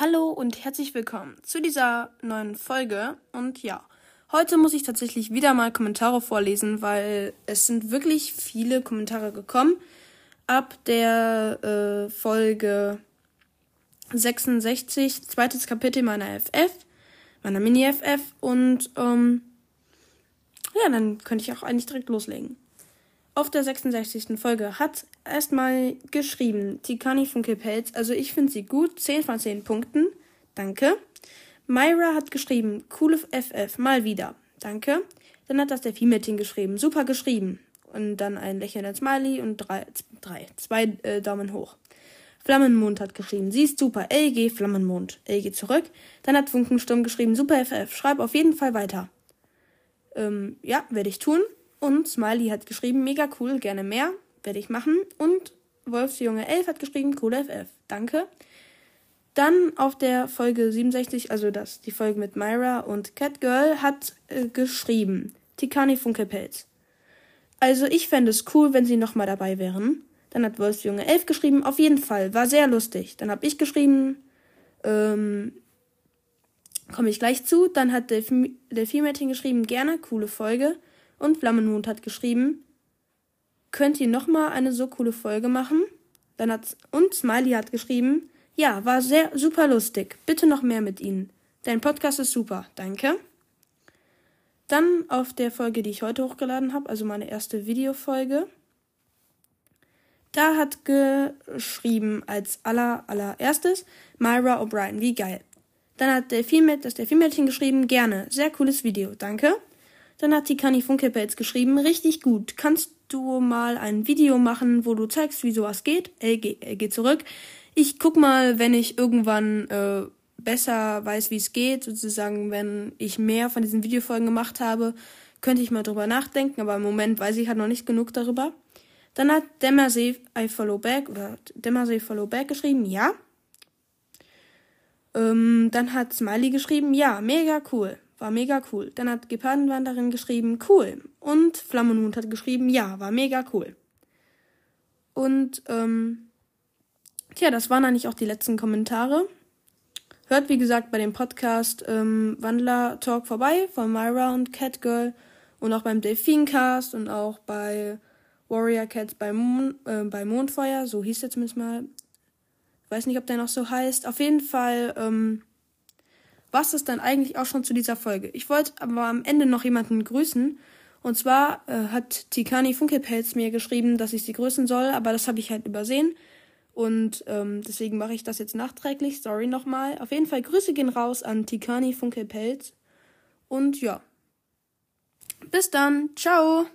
Hallo und herzlich willkommen zu dieser neuen Folge. Und ja, heute muss ich tatsächlich wieder mal Kommentare vorlesen, weil es sind wirklich viele Kommentare gekommen. Ab der äh, Folge 66, zweites Kapitel meiner FF, meiner Mini-FF. Und ähm, ja, dann könnte ich auch eigentlich direkt loslegen. Auf der 66. Folge hat erstmal geschrieben Tikani Funkelpelz. Also ich finde sie gut. 10 von 10 Punkten. Danke. Myra hat geschrieben, coole FF, mal wieder. Danke. Dann hat das der Viehmädchen geschrieben. Super geschrieben. Und dann ein lächelnder Smiley und drei, drei zwei äh, Daumen hoch. Flammenmond hat geschrieben, sie ist super. LG Flammenmond. LG zurück. Dann hat Funkensturm geschrieben, super FF. Schreib auf jeden Fall weiter. Ähm, ja, werde ich tun. Und Smiley hat geschrieben, mega cool, gerne mehr, werde ich machen. Und Wolfsjunge 11 hat geschrieben, cool FF, danke. Dann auf der Folge 67, also das, die Folge mit Myra und Catgirl, hat äh, geschrieben, Tikani Funkelpelz. Also ich fände es cool, wenn sie nochmal dabei wären. Dann hat Wolfsjunge 11 geschrieben, auf jeden Fall, war sehr lustig. Dann habe ich geschrieben, ähm, komme ich gleich zu. Dann hat Delphi-Mädchen geschrieben, gerne, coole Folge. Und Flammenmond hat geschrieben, könnt ihr nochmal eine so coole Folge machen? Dann hat und Smiley hat geschrieben, ja, war sehr super lustig. Bitte noch mehr mit Ihnen. Dein Podcast ist super. Danke. Dann auf der Folge, die ich heute hochgeladen habe, also meine erste Videofolge. Da hat geschrieben als aller allererstes Myra O'Brien. Wie geil. Dann hat der Vielmädchen, das der Vielmädchen geschrieben, gerne. Sehr cooles Video. Danke. Dann hat die Kani Funkepelz geschrieben, richtig gut. Kannst du mal ein Video machen, wo du zeigst, wie sowas geht? Er, geht, er geht zurück. Ich guck mal, wenn ich irgendwann äh, besser weiß, wie es geht, sozusagen, wenn ich mehr von diesen Videofolgen gemacht habe, könnte ich mal drüber nachdenken, aber im Moment weiß ich halt noch nicht genug darüber. Dann hat Demarsee I Follow Back oder Demarsee Follow Back geschrieben, ja. Ähm, dann hat Smiley geschrieben, ja, mega cool. War mega cool. Dann hat Gepardenwanderin geschrieben, cool. Und Flammenhund hat geschrieben, ja, war mega cool. Und, ähm, tja, das waren eigentlich auch die letzten Kommentare. Hört, wie gesagt, bei dem Podcast ähm, Wandler Talk vorbei von Myra und Catgirl und auch beim Delfincast und auch bei Warrior Cats bei, Mon äh, bei Mondfeuer, so hieß der zumindest mal. Ich weiß nicht, ob der noch so heißt. Auf jeden Fall, ähm, was ist dann eigentlich auch schon zu dieser Folge. Ich wollte aber am Ende noch jemanden grüßen. Und zwar äh, hat Tikani Funkelpelz mir geschrieben, dass ich sie grüßen soll, aber das habe ich halt übersehen. Und ähm, deswegen mache ich das jetzt nachträglich. Sorry nochmal. Auf jeden Fall Grüße gehen raus an Tikani Funkelpelz. Und ja. Bis dann. Ciao.